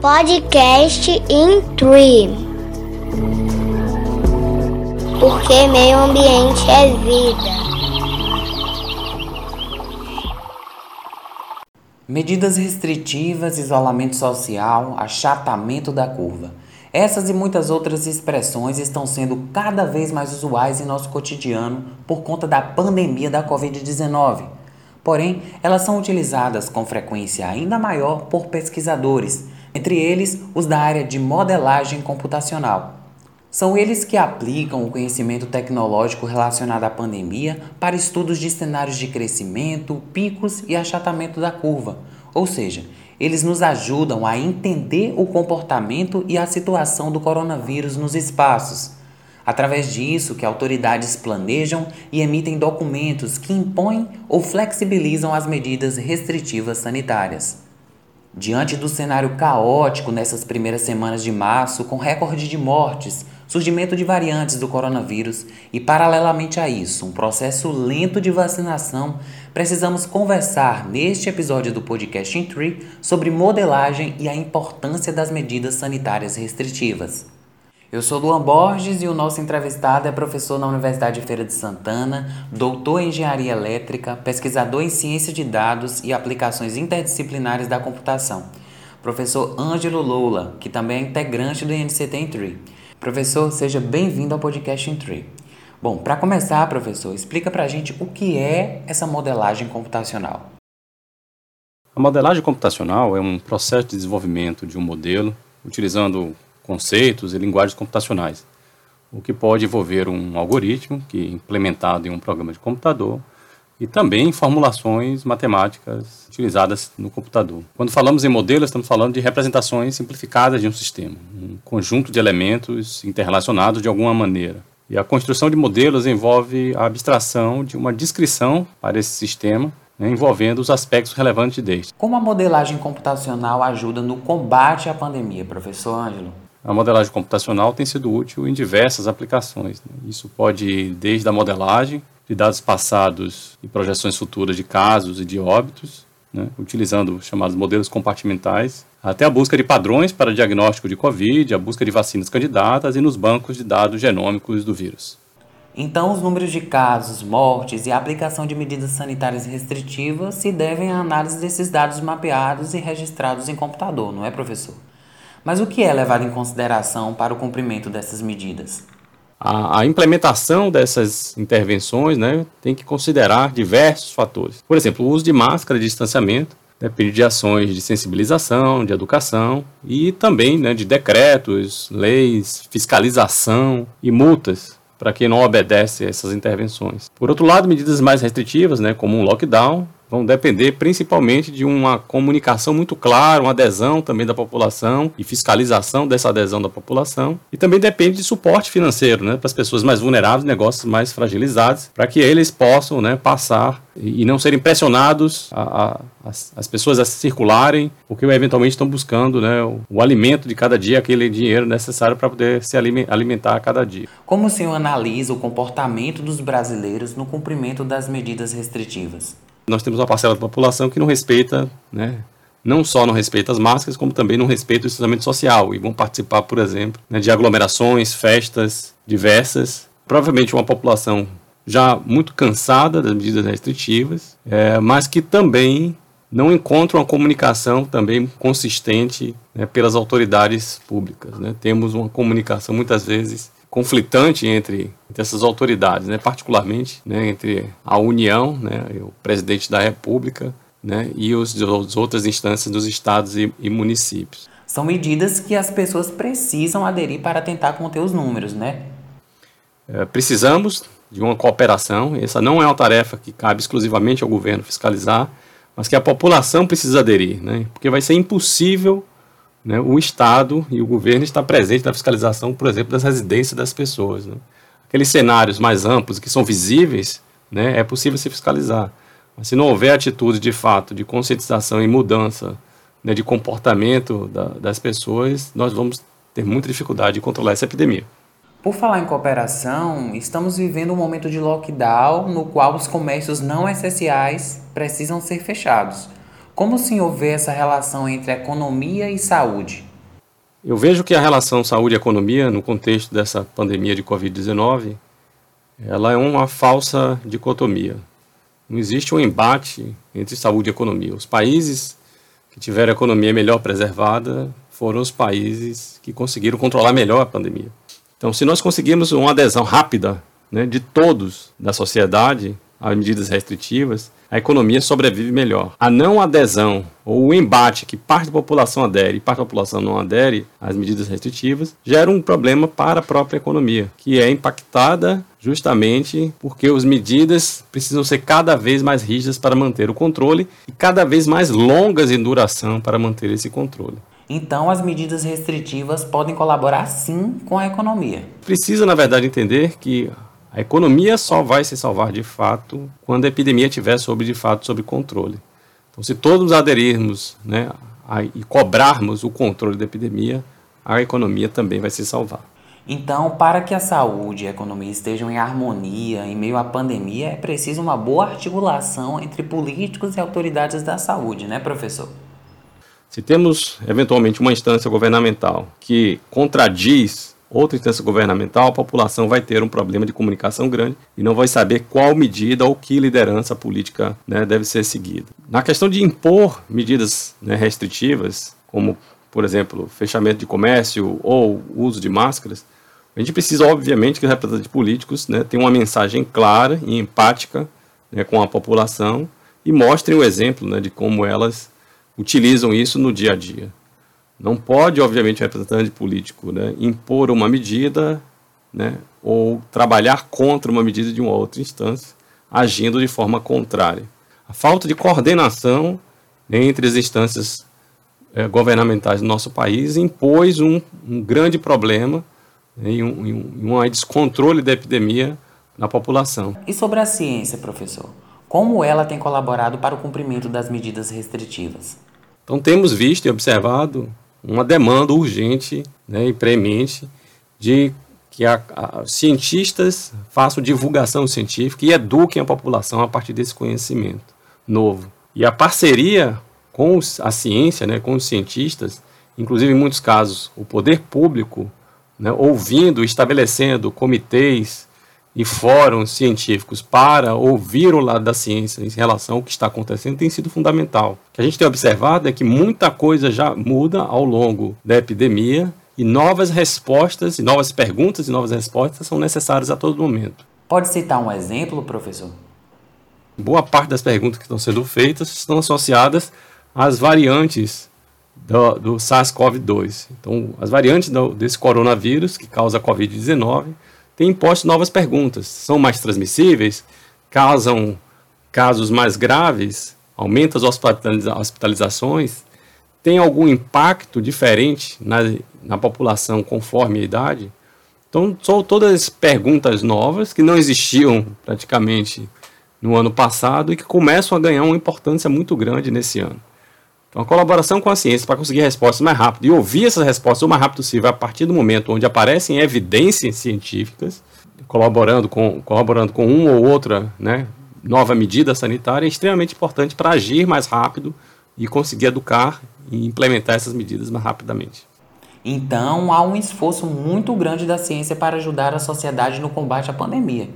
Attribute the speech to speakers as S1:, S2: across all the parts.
S1: Podcast in Tree. Porque meio ambiente é vida.
S2: Medidas restritivas, isolamento social, achatamento da curva. Essas e muitas outras expressões estão sendo cada vez mais usuais em nosso cotidiano por conta da pandemia da Covid-19. Porém, elas são utilizadas com frequência ainda maior por pesquisadores entre eles os da área de modelagem computacional. São eles que aplicam o conhecimento tecnológico relacionado à pandemia para estudos de cenários de crescimento, picos e achatamento da curva, ou seja, eles nos ajudam a entender o comportamento e a situação do coronavírus nos espaços. Através disso, que autoridades planejam e emitem documentos que impõem ou flexibilizam as medidas restritivas sanitárias. Diante do cenário caótico nessas primeiras semanas de março, com recorde de mortes, surgimento de variantes do coronavírus e, paralelamente a isso, um processo lento de vacinação, precisamos conversar neste episódio do podcast Tree sobre modelagem e a importância das medidas sanitárias restritivas. Eu sou Luan Borges e o nosso entrevistado é professor na Universidade de Feira de Santana, doutor em engenharia elétrica, pesquisador em ciência de dados e aplicações interdisciplinares da computação. Professor Ângelo Loula, que também é integrante do INCT em Tree. Professor, seja bem-vindo ao podcast em Tree. Bom, para começar, professor, explica para a gente o que é essa modelagem computacional.
S3: A modelagem computacional é um processo de desenvolvimento de um modelo utilizando conceitos e linguagens computacionais, o que pode envolver um algoritmo que é implementado em um programa de computador e também formulações matemáticas utilizadas no computador. Quando falamos em modelos, estamos falando de representações simplificadas de um sistema, um conjunto de elementos interrelacionados de alguma maneira. E a construção de modelos envolve a abstração de uma descrição para esse sistema né, envolvendo os aspectos relevantes deste.
S2: Como a modelagem computacional ajuda no combate à pandemia, professor Ângelo?
S3: A modelagem computacional tem sido útil em diversas aplicações. Né? Isso pode ir desde a modelagem de dados passados e projeções futuras de casos e de óbitos, né? utilizando chamados modelos compartimentais, até a busca de padrões para diagnóstico de Covid, a busca de vacinas candidatas e nos bancos de dados genômicos do vírus.
S2: Então, os números de casos, mortes e a aplicação de medidas sanitárias restritivas se devem à análise desses dados mapeados e registrados em computador, não é, professor? Mas o que é levado em consideração para o cumprimento dessas medidas?
S3: A, a, implementação dessas intervenções né, tem que considerar diversos fatores. Por exemplo, o uso de máscara de distanciamento depende de ações de sensibilização, de educação e também né, de decretos, leis, fiscalização e multas para quem não obedece a essas intervenções. Por outro lado, medidas mais restritivas, né, como um lockdown, vão depender principalmente de uma comunicação muito clara, uma adesão também da população e fiscalização dessa adesão da população. E também depende de suporte financeiro né, para as pessoas mais vulneráveis, negócios mais fragilizados, para que eles possam né, passar e não serem pressionados a, a, as, as, pessoas a circularem, porque eventualmente estão buscando né, o, o alimento de cada dia, aquele dinheiro necessário para poder se alimentar a cada dia.
S2: Como o senhor analisa o comportamento dos brasileiros no cumprimento das medidas restritivas?
S3: Nós temos uma parcela da população que não respeita, né, não só não respeita as máscaras, como também não respeita o distanciamento social e vão participar, por exemplo, né, de aglomerações, festas diversas. Provavelmente uma população já muito cansada das medidas restritivas, é, mas que também não encontra uma comunicação também consistente né, pelas autoridades públicas. Né? Temos uma comunicação muitas vezes conflitante entre, entre essas autoridades, né, particularmente né, entre a União, né, o presidente da República né, e os, as outras instâncias dos estados e, e municípios.
S2: São medidas que as pessoas precisam aderir para tentar conter os números, né?
S3: É, precisamos de uma cooperação. Essa não é uma tarefa que cabe exclusivamente ao governo fiscalizar, mas que a população precisa aderir, né? Porque vai ser impossível né, o Estado e o governo estar presente na fiscalização, por exemplo, das residências das pessoas. Né. Aqueles cenários mais amplos que são visíveis, né, é possível se fiscalizar. Mas se não houver atitude de fato de conscientização e mudança né, de comportamento da, das pessoas, nós vamos ter muita dificuldade de controlar essa epidemia.
S2: Por falar em cooperação, estamos vivendo um momento de lockdown no qual os comércios não essenciais precisam ser fechados. Como o senhor vê essa relação entre economia e saúde?
S3: Eu vejo que a relação saúde e economia, no contexto dessa pandemia de Covid-19, ela é uma falsa dicotomia. Não existe um embate entre saúde e economia. Os países que tiveram a economia melhor preservada foram os países que conseguiram controlar melhor a pandemia. Então, se nós conseguirmos uma adesão rápida né, de todos da sociedade a medidas restritivas, a economia sobrevive melhor. A não adesão ou o embate que parte da população adere e parte da população não adere às medidas restritivas gera um problema para a própria economia, que é impactada justamente porque as medidas precisam ser cada vez mais rígidas para manter o controle e cada vez mais longas em duração para manter esse controle.
S2: Então, as medidas restritivas podem colaborar sim com a economia.
S3: Precisa, na verdade, entender que a economia só vai se salvar de fato quando a epidemia estiver sob de fato sob controle. Então, se todos aderirmos né, a, e cobrarmos o controle da epidemia, a economia também vai se salvar.
S2: Então, para que a saúde e a economia estejam em harmonia em meio à pandemia, é preciso uma boa articulação entre políticos e autoridades da saúde, né, professor?
S3: Se temos eventualmente uma instância governamental que contradiz outra instância governamental, a população vai ter um problema de comunicação grande e não vai saber qual medida ou que liderança política né, deve ser seguida. Na questão de impor medidas né, restritivas, como, por exemplo, fechamento de comércio ou uso de máscaras, a gente precisa, obviamente, que os representantes políticos né, tenham uma mensagem clara e empática né, com a população e mostrem o exemplo né, de como elas utilizam isso no dia a dia. Não pode, obviamente, o representante político né, impor uma medida né, ou trabalhar contra uma medida de uma outra instância, agindo de forma contrária. A falta de coordenação entre as instâncias eh, governamentais do nosso país impôs um, um grande problema né, e um, um, um descontrole da epidemia na população.
S2: E sobre a ciência, professor? Como ela tem colaborado para o cumprimento das medidas restritivas?
S3: Então, temos visto e observado uma demanda urgente né, e premente de que a, a, cientistas façam divulgação científica e eduquem a população a partir desse conhecimento novo. E a parceria com a ciência, né, com os cientistas, inclusive em muitos casos o poder público, né, ouvindo, estabelecendo comitês e fóruns científicos para ouvir o lado da ciência em relação ao que está acontecendo tem sido fundamental. O que a gente tem observado é que muita coisa já muda ao longo da epidemia e novas respostas, e novas perguntas e novas respostas são necessárias a todo momento.
S2: Pode citar um exemplo, professor?
S3: Boa parte das perguntas que estão sendo feitas estão associadas às variantes do, do SARS-CoV-2. Então, as variantes do, desse coronavírus que causa a Covid-19 tem imposto novas perguntas. São mais transmissíveis? Causam casos mais graves? Aumenta as hospitalizações? Tem algum impacto diferente na, na população conforme a idade? Então, são todas perguntas novas que não existiam praticamente no ano passado e que começam a ganhar uma importância muito grande nesse ano. Então, a colaboração com a ciência para conseguir respostas mais rápido e ouvir essas respostas o mais rápido possível a partir do momento onde aparecem evidências científicas, colaborando com, colaborando com uma ou outra né, nova medida sanitária, é extremamente importante para agir mais rápido e conseguir educar e implementar essas medidas mais rapidamente.
S2: Então, há um esforço muito grande da ciência para ajudar a sociedade no combate à pandemia.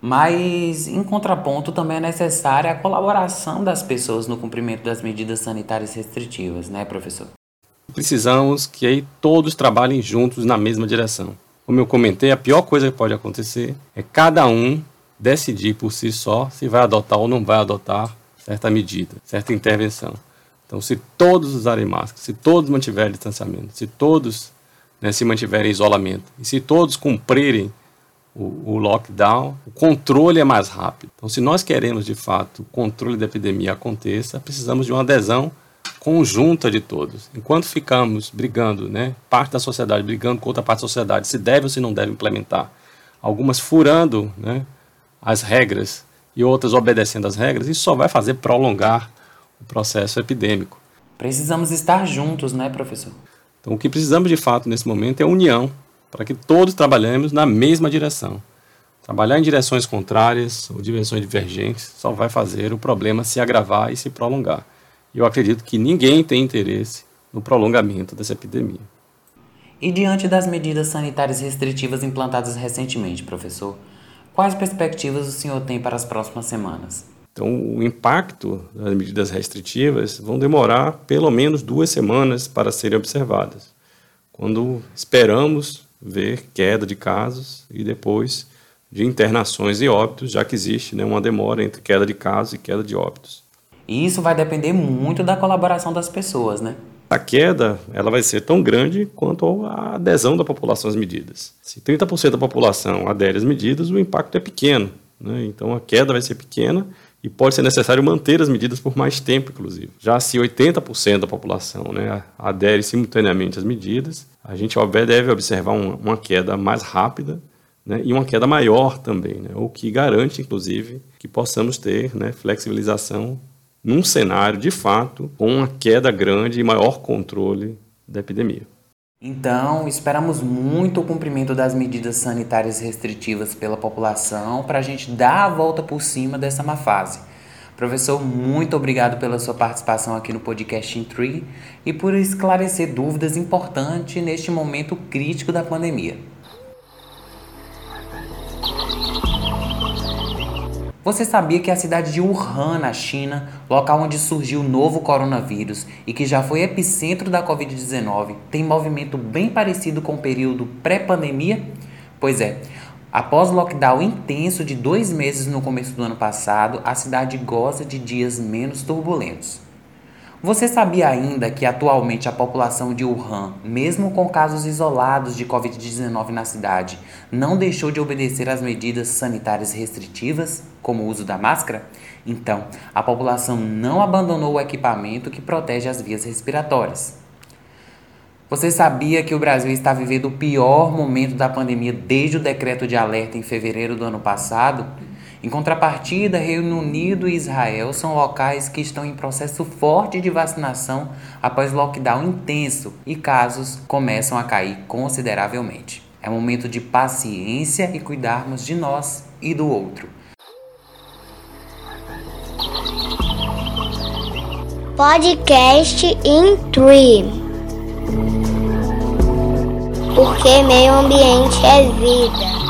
S2: Mas, em contraponto, também é necessária a colaboração das pessoas no cumprimento das medidas sanitárias restritivas, né, professor?
S3: Precisamos que aí todos trabalhem juntos na mesma direção. Como eu comentei, a pior coisa que pode acontecer é cada um decidir por si só se vai adotar ou não vai adotar certa medida, certa intervenção. Então, se todos usarem máscara, se todos mantiverem distanciamento, se todos né, se mantiverem em isolamento, e se todos cumprirem o, o, lockdown, o controle é mais rápido. Então, se nós queremos de fato o controle da epidemia aconteça, precisamos de uma adesão conjunta de todos. Enquanto ficamos brigando, né, parte da sociedade brigando com outra parte da sociedade, se deve ou se não deve implementar, algumas furando né, as regras e outras obedecendo às regras, isso só vai fazer prolongar o processo epidêmico.
S2: Precisamos estar juntos, né, professor?
S3: Então, o que precisamos de fato nesse momento é união para que todos trabalhemos na mesma direção. Trabalhar em direções contrárias ou direções divergentes só vai fazer o problema se agravar e se prolongar. E eu acredito que ninguém tem interesse no prolongamento dessa epidemia.
S2: E diante das medidas sanitárias restritivas implantadas recentemente, professor, quais perspectivas o senhor tem para as próximas semanas?
S3: Então, o impacto das medidas restritivas vão demorar pelo menos duas semanas para serem observadas, quando esperamos ver queda de casos e depois de internações e óbitos, já que existe né, uma demora entre queda de casos e queda de óbitos.
S2: E isso vai depender muito da colaboração das pessoas, né?
S3: A queda ela vai ser tão grande quanto a adesão da população às medidas. Se 30% da população adere às medidas, o impacto é pequeno. Né? Então a queda vai ser pequena e pode ser necessário manter as medidas por mais tempo, inclusive. Já se 80% da população né, adere simultaneamente às medidas, a gente deve observar uma queda mais rápida né, e uma queda maior também, né, o que garante, inclusive, que possamos ter né, flexibilização num cenário, de fato, com uma queda grande e maior controle da epidemia.
S2: Então, esperamos muito o cumprimento das medidas sanitárias restritivas pela população para a gente dar a volta por cima dessa má fase. Professor, muito obrigado pela sua participação aqui no podcast In Tree e por esclarecer dúvidas importantes neste momento crítico da pandemia. Você sabia que a cidade de Wuhan, na China, local onde surgiu o novo coronavírus e que já foi epicentro da Covid-19, tem movimento bem parecido com o período pré-pandemia? Pois é, após lockdown intenso de dois meses no começo do ano passado, a cidade goza de dias menos turbulentos. Você sabia ainda que atualmente a população de Wuhan, mesmo com casos isolados de Covid-19 na cidade, não deixou de obedecer às medidas sanitárias restritivas, como o uso da máscara? Então, a população não abandonou o equipamento que protege as vias respiratórias. Você sabia que o Brasil está vivendo o pior momento da pandemia desde o decreto de alerta em fevereiro do ano passado? Em contrapartida, Reino Unido e Israel são locais que estão em processo forte de vacinação após lockdown intenso e casos começam a cair consideravelmente. É momento de paciência e cuidarmos de nós e do outro.
S1: Podcast in Tree. Porque meio ambiente é vida.